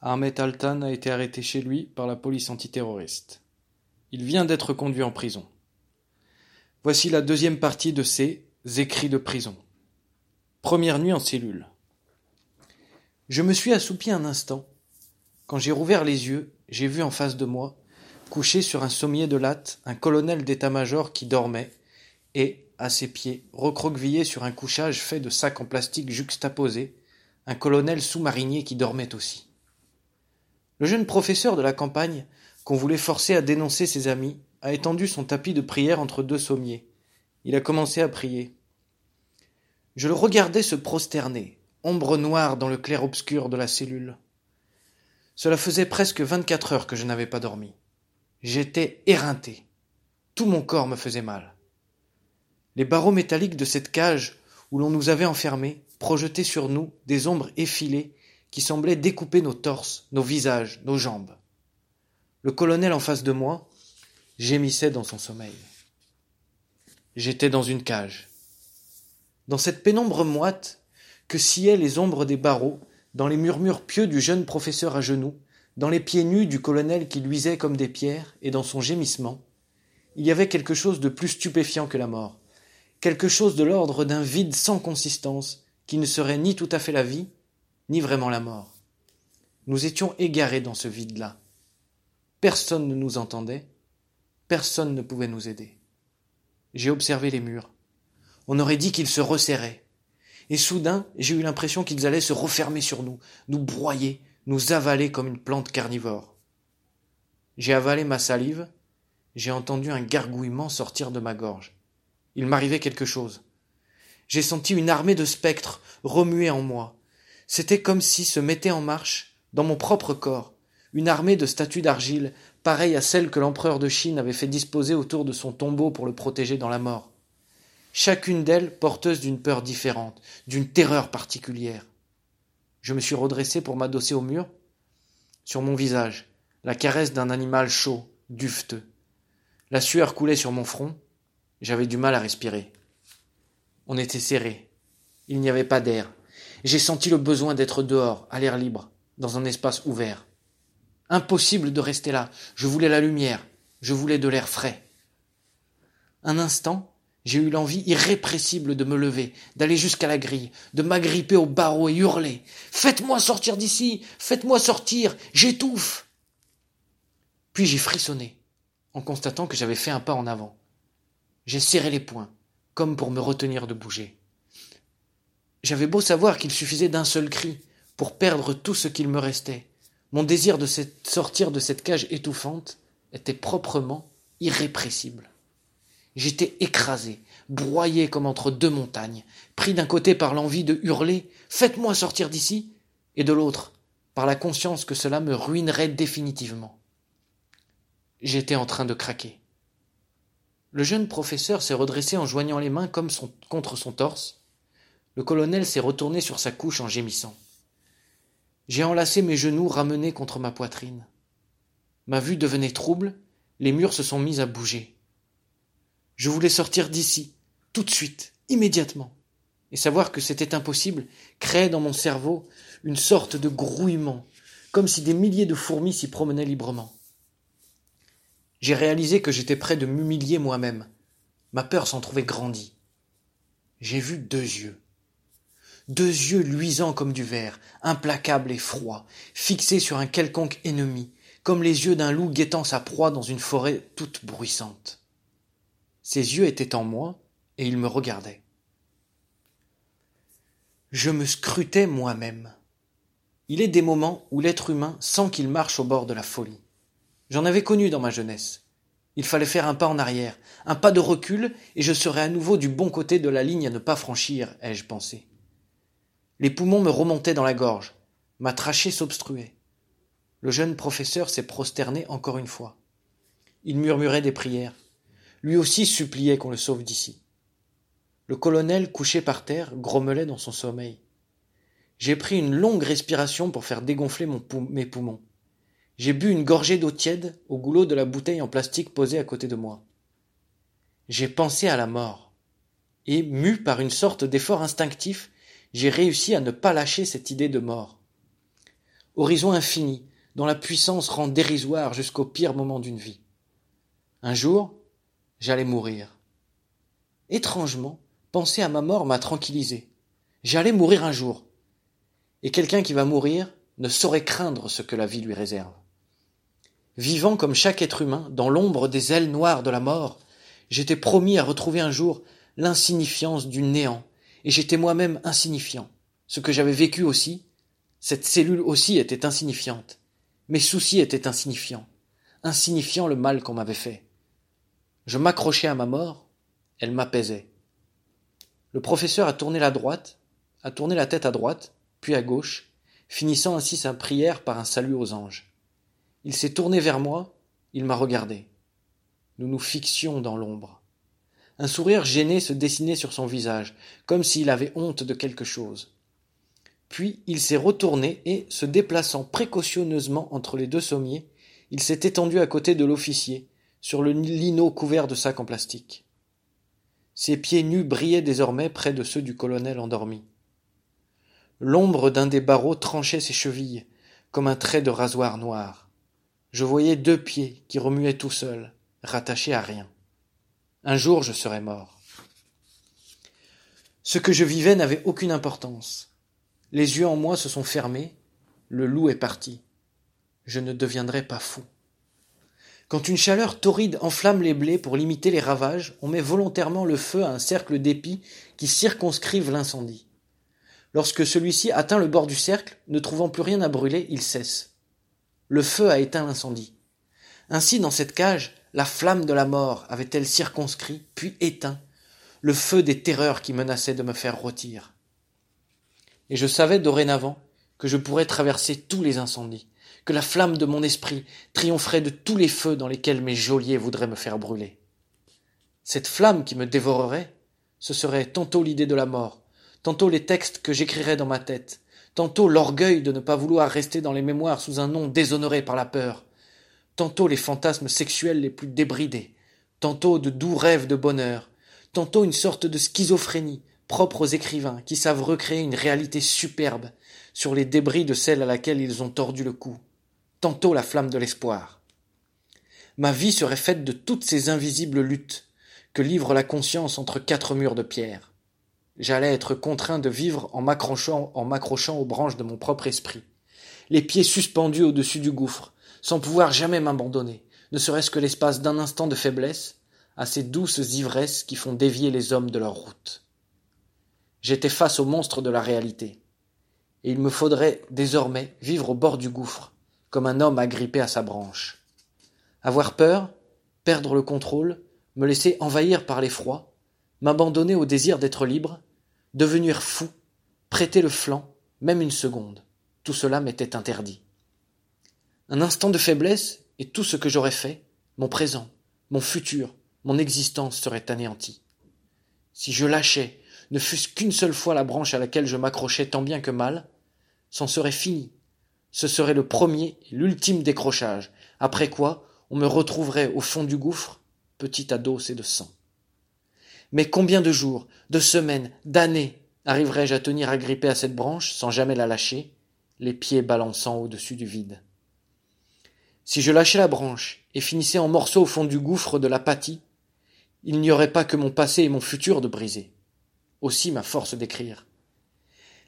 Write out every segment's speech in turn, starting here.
Ahmet Altan a été arrêté chez lui par la police antiterroriste. Il vient d'être conduit en prison. Voici la deuxième partie de ces écrits de prison. Première nuit en cellule. Je me suis assoupi un instant. Quand j'ai rouvert les yeux, j'ai vu en face de moi, couché sur un sommier de latte, un colonel d'état-major qui dormait, et, à ses pieds, recroquevillé sur un couchage fait de sacs en plastique juxtaposés, un colonel sous-marinier qui dormait aussi. Le jeune professeur de la campagne, qu'on voulait forcer à dénoncer ses amis, a étendu son tapis de prière entre deux sommiers. Il a commencé à prier. Je le regardais se prosterner, ombre noire dans le clair-obscur de la cellule. Cela faisait presque vingt-quatre heures que je n'avais pas dormi. J'étais éreinté. Tout mon corps me faisait mal. Les barreaux métalliques de cette cage où l'on nous avait enfermés projetaient sur nous des ombres effilées qui semblait découper nos torses, nos visages, nos jambes. Le colonel en face de moi gémissait dans son sommeil. J'étais dans une cage. Dans cette pénombre moite que sciaient les ombres des barreaux, dans les murmures pieux du jeune professeur à genoux, dans les pieds nus du colonel qui luisaient comme des pierres, et dans son gémissement, il y avait quelque chose de plus stupéfiant que la mort, quelque chose de l'ordre d'un vide sans consistance, qui ne serait ni tout à fait la vie, ni vraiment la mort. Nous étions égarés dans ce vide-là. Personne ne nous entendait, personne ne pouvait nous aider. J'ai observé les murs. On aurait dit qu'ils se resserraient. Et soudain, j'ai eu l'impression qu'ils allaient se refermer sur nous, nous broyer, nous avaler comme une plante carnivore. J'ai avalé ma salive, j'ai entendu un gargouillement sortir de ma gorge. Il m'arrivait quelque chose. J'ai senti une armée de spectres remuer en moi, c'était comme si se mettait en marche, dans mon propre corps, une armée de statues d'argile, pareille à celle que l'empereur de Chine avait fait disposer autour de son tombeau pour le protéger dans la mort. Chacune d'elles porteuse d'une peur différente, d'une terreur particulière. Je me suis redressé pour m'adosser au mur. Sur mon visage, la caresse d'un animal chaud, dufteux. La sueur coulait sur mon front. J'avais du mal à respirer. On était serré. Il n'y avait pas d'air. J'ai senti le besoin d'être dehors, à l'air libre, dans un espace ouvert. Impossible de rester là. Je voulais la lumière. Je voulais de l'air frais. Un instant, j'ai eu l'envie irrépressible de me lever, d'aller jusqu'à la grille, de m'agripper au barreau et hurler. Faites-moi sortir d'ici. Faites-moi sortir. J'étouffe. Puis j'ai frissonné, en constatant que j'avais fait un pas en avant. J'ai serré les poings, comme pour me retenir de bouger. J'avais beau savoir qu'il suffisait d'un seul cri pour perdre tout ce qu'il me restait. Mon désir de sortir de cette cage étouffante était proprement irrépressible. J'étais écrasé, broyé comme entre deux montagnes, pris d'un côté par l'envie de hurler Faites-moi sortir d'ici et de l'autre par la conscience que cela me ruinerait définitivement. J'étais en train de craquer. Le jeune professeur s'est redressé en joignant les mains comme contre son torse, le colonel s'est retourné sur sa couche en gémissant. J'ai enlacé mes genoux ramenés contre ma poitrine. Ma vue devenait trouble, les murs se sont mis à bouger. Je voulais sortir d'ici, tout de suite, immédiatement. Et savoir que c'était impossible créait dans mon cerveau une sorte de grouillement, comme si des milliers de fourmis s'y promenaient librement. J'ai réalisé que j'étais près de m'humilier moi-même. Ma peur s'en trouvait grandie. J'ai vu deux yeux deux yeux luisants comme du verre, implacables et froids, fixés sur un quelconque ennemi, comme les yeux d'un loup guettant sa proie dans une forêt toute bruissante. Ses yeux étaient en moi, et ils me regardaient. Je me scrutais moi-même. Il est des moments où l'être humain sent qu'il marche au bord de la folie. J'en avais connu dans ma jeunesse. Il fallait faire un pas en arrière, un pas de recul, et je serais à nouveau du bon côté de la ligne à ne pas franchir, ai-je pensé. Les poumons me remontaient dans la gorge. Ma trachée s'obstruait. Le jeune professeur s'est prosterné encore une fois. Il murmurait des prières. Lui aussi suppliait qu'on le sauve d'ici. Le colonel, couché par terre, grommelait dans son sommeil. J'ai pris une longue respiration pour faire dégonfler mes poumons. J'ai bu une gorgée d'eau tiède au goulot de la bouteille en plastique posée à côté de moi. J'ai pensé à la mort. Et, mu par une sorte d'effort instinctif, j'ai réussi à ne pas lâcher cette idée de mort. horizon infini, dont la puissance rend dérisoire jusqu'au pire moment d'une vie. Un jour, j'allais mourir. Étrangement, penser à ma mort m'a tranquillisé. J'allais mourir un jour. Et quelqu'un qui va mourir ne saurait craindre ce que la vie lui réserve. Vivant comme chaque être humain, dans l'ombre des ailes noires de la mort, j'étais promis à retrouver un jour l'insignifiance du néant, et j'étais moi-même insignifiant. Ce que j'avais vécu aussi, cette cellule aussi était insignifiante. Mes soucis étaient insignifiants, insignifiant le mal qu'on m'avait fait. Je m'accrochais à ma mort, elle m'apaisait. Le professeur a tourné la droite, a tourné la tête à droite, puis à gauche, finissant ainsi sa prière par un salut aux anges. Il s'est tourné vers moi, il m'a regardé. Nous nous fixions dans l'ombre. Un sourire gêné se dessinait sur son visage, comme s'il avait honte de quelque chose. Puis il s'est retourné et, se déplaçant précautionneusement entre les deux sommiers, il s'est étendu à côté de l'officier, sur le lino couvert de sacs en plastique. Ses pieds nus brillaient désormais près de ceux du colonel endormi. L'ombre d'un des barreaux tranchait ses chevilles, comme un trait de rasoir noir. Je voyais deux pieds qui remuaient tout seuls, rattachés à rien. Un jour je serais mort. Ce que je vivais n'avait aucune importance. Les yeux en moi se sont fermés, le loup est parti. Je ne deviendrai pas fou. Quand une chaleur torride enflamme les blés pour limiter les ravages, on met volontairement le feu à un cercle d'épis qui circonscrivent l'incendie. Lorsque celui-ci atteint le bord du cercle, ne trouvant plus rien à brûler, il cesse. Le feu a éteint l'incendie. Ainsi, dans cette cage, la flamme de la mort avait-elle circonscrit, puis éteint, le feu des terreurs qui menaçaient de me faire rôtir. Et je savais dorénavant que je pourrais traverser tous les incendies, que la flamme de mon esprit triompherait de tous les feux dans lesquels mes geôliers voudraient me faire brûler. Cette flamme qui me dévorerait, ce serait tantôt l'idée de la mort, tantôt les textes que j'écrirais dans ma tête, tantôt l'orgueil de ne pas vouloir rester dans les mémoires sous un nom déshonoré par la peur, tantôt les fantasmes sexuels les plus débridés, tantôt de doux rêves de bonheur, tantôt une sorte de schizophrénie propre aux écrivains qui savent recréer une réalité superbe sur les débris de celle à laquelle ils ont tordu le cou, tantôt la flamme de l'espoir. Ma vie serait faite de toutes ces invisibles luttes que livre la conscience entre quatre murs de pierre. J'allais être contraint de vivre en m'accrochant, en m'accrochant aux branches de mon propre esprit, les pieds suspendus au-dessus du gouffre, sans pouvoir jamais m'abandonner, ne serait-ce que l'espace d'un instant de faiblesse, à ces douces ivresses qui font dévier les hommes de leur route. J'étais face au monstre de la réalité, et il me faudrait désormais vivre au bord du gouffre, comme un homme agrippé à sa branche. Avoir peur, perdre le contrôle, me laisser envahir par l'effroi, m'abandonner au désir d'être libre, devenir fou, prêter le flanc, même une seconde, tout cela m'était interdit. Un instant de faiblesse, et tout ce que j'aurais fait, mon présent, mon futur, mon existence serait anéanti. Si je lâchais, ne fût-ce qu'une seule fois la branche à laquelle je m'accrochais tant bien que mal, c'en serait fini. Ce serait le premier et l'ultime décrochage, après quoi on me retrouverait au fond du gouffre, petit à d'os et de sang. Mais combien de jours, de semaines, d'années arriverais-je à tenir agrippé à cette branche sans jamais la lâcher, les pieds balançant au-dessus du vide? Si je lâchais la branche et finissais en morceaux au fond du gouffre de l'apathie, il n'y aurait pas que mon passé et mon futur de briser. Aussi ma force d'écrire.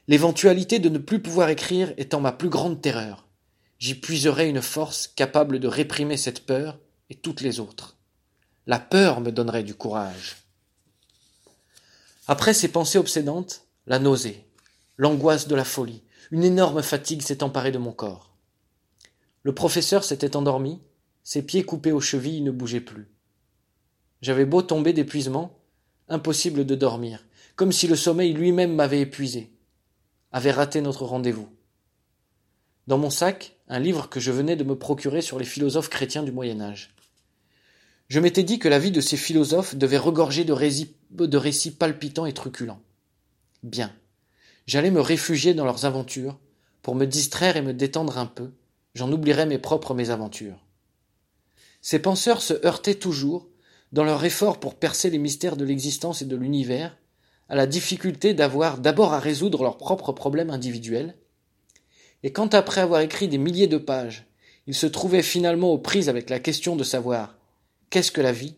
L'éventualité de ne plus pouvoir écrire étant ma plus grande terreur, j'y puiserais une force capable de réprimer cette peur et toutes les autres. La peur me donnerait du courage. Après ces pensées obsédantes, la nausée, l'angoisse de la folie, une énorme fatigue s'est emparée de mon corps. Le professeur s'était endormi, ses pieds coupés aux chevilles ne bougeaient plus. J'avais beau tomber d'épuisement, impossible de dormir, comme si le sommeil lui-même m'avait épuisé, avait raté notre rendez-vous. Dans mon sac, un livre que je venais de me procurer sur les philosophes chrétiens du Moyen Âge. Je m'étais dit que la vie de ces philosophes devait regorger de, de récits palpitants et truculents. Bien. J'allais me réfugier dans leurs aventures, pour me distraire et me détendre un peu, j'en oublierais mes propres mésaventures. Ces penseurs se heurtaient toujours, dans leur effort pour percer les mystères de l'existence et de l'univers, à la difficulté d'avoir d'abord à résoudre leurs propres problèmes individuels, Et quand après avoir écrit des milliers de pages, il se trouvait finalement aux prises avec la question de savoir qu'est-ce que la vie,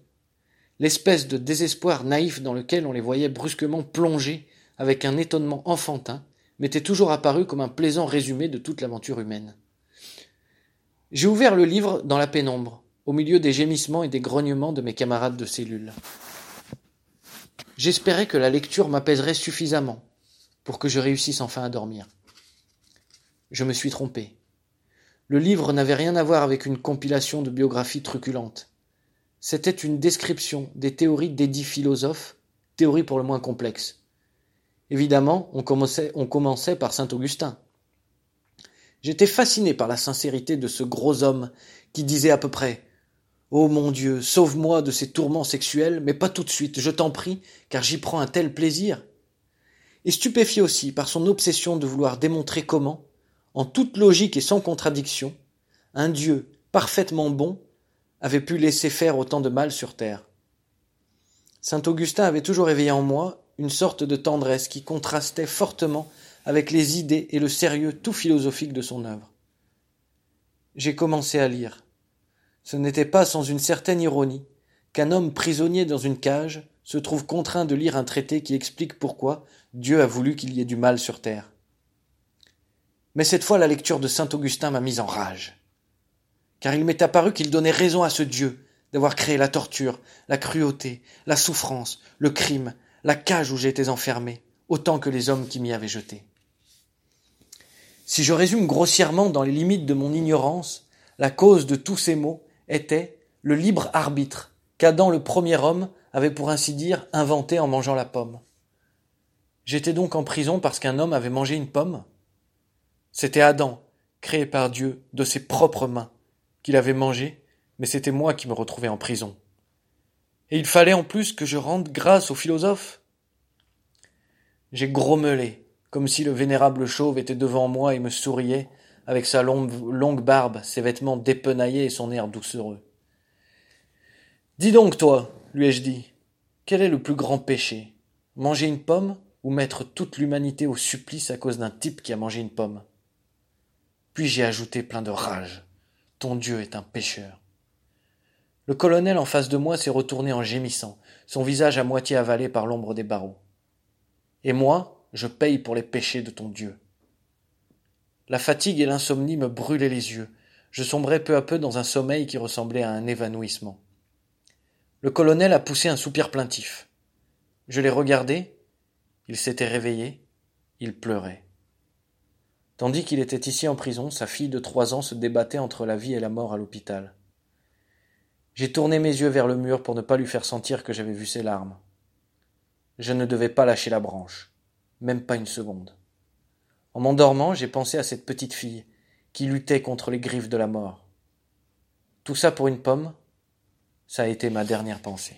l'espèce de désespoir naïf dans lequel on les voyait brusquement plongés avec un étonnement enfantin m'était toujours apparu comme un plaisant résumé de toute l'aventure humaine. J'ai ouvert le livre dans la pénombre, au milieu des gémissements et des grognements de mes camarades de cellule. J'espérais que la lecture m'apaiserait suffisamment pour que je réussisse enfin à dormir. Je me suis trompé. Le livre n'avait rien à voir avec une compilation de biographies truculentes. C'était une description des théories d'édits philosophes, théories pour le moins complexes. Évidemment, on commençait, on commençait par saint Augustin. J'étais fasciné par la sincérité de ce gros homme qui disait à peu près oh mon Dieu, sauve-moi de ces tourments sexuels, mais pas tout de suite, je t'en prie, car j'y prends un tel plaisir. Et stupéfié aussi par son obsession de vouloir démontrer comment, en toute logique et sans contradiction, un Dieu parfaitement bon avait pu laisser faire autant de mal sur terre. Saint Augustin avait toujours éveillé en moi une sorte de tendresse qui contrastait fortement avec les idées et le sérieux tout philosophique de son œuvre. J'ai commencé à lire. Ce n'était pas sans une certaine ironie qu'un homme prisonnier dans une cage se trouve contraint de lire un traité qui explique pourquoi Dieu a voulu qu'il y ait du mal sur terre. Mais cette fois la lecture de saint Augustin m'a mis en rage. Car il m'est apparu qu'il donnait raison à ce Dieu d'avoir créé la torture, la cruauté, la souffrance, le crime, la cage où j'étais enfermé, autant que les hommes qui m'y avaient jeté. Si je résume grossièrement dans les limites de mon ignorance, la cause de tous ces maux était le libre arbitre qu'Adam le premier homme avait pour ainsi dire inventé en mangeant la pomme. J'étais donc en prison parce qu'un homme avait mangé une pomme C'était Adam, créé par Dieu de ses propres mains, qu'il avait mangé, mais c'était moi qui me retrouvais en prison. Et il fallait en plus que je rende grâce au philosophe. J'ai grommelé, comme si le vénérable chauve était devant moi et me souriait, avec sa longue, barbe, ses vêtements dépenaillés et son air doucereux. Dis donc, toi, lui ai-je dit, quel est le plus grand péché? Manger une pomme ou mettre toute l'humanité au supplice à cause d'un type qui a mangé une pomme? Puis j'ai ajouté plein de rage. Ton Dieu est un pécheur. Le colonel en face de moi s'est retourné en gémissant, son visage à moitié avalé par l'ombre des barreaux. Et moi, je paye pour les péchés de ton Dieu. La fatigue et l'insomnie me brûlaient les yeux. Je sombrais peu à peu dans un sommeil qui ressemblait à un évanouissement. Le colonel a poussé un soupir plaintif. Je l'ai regardé. Il s'était réveillé. Il pleurait. Tandis qu'il était ici en prison, sa fille de trois ans se débattait entre la vie et la mort à l'hôpital. J'ai tourné mes yeux vers le mur pour ne pas lui faire sentir que j'avais vu ses larmes. Je ne devais pas lâcher la branche, même pas une seconde. En m'endormant, j'ai pensé à cette petite fille qui luttait contre les griffes de la mort. Tout ça pour une pomme, ça a été ma dernière pensée.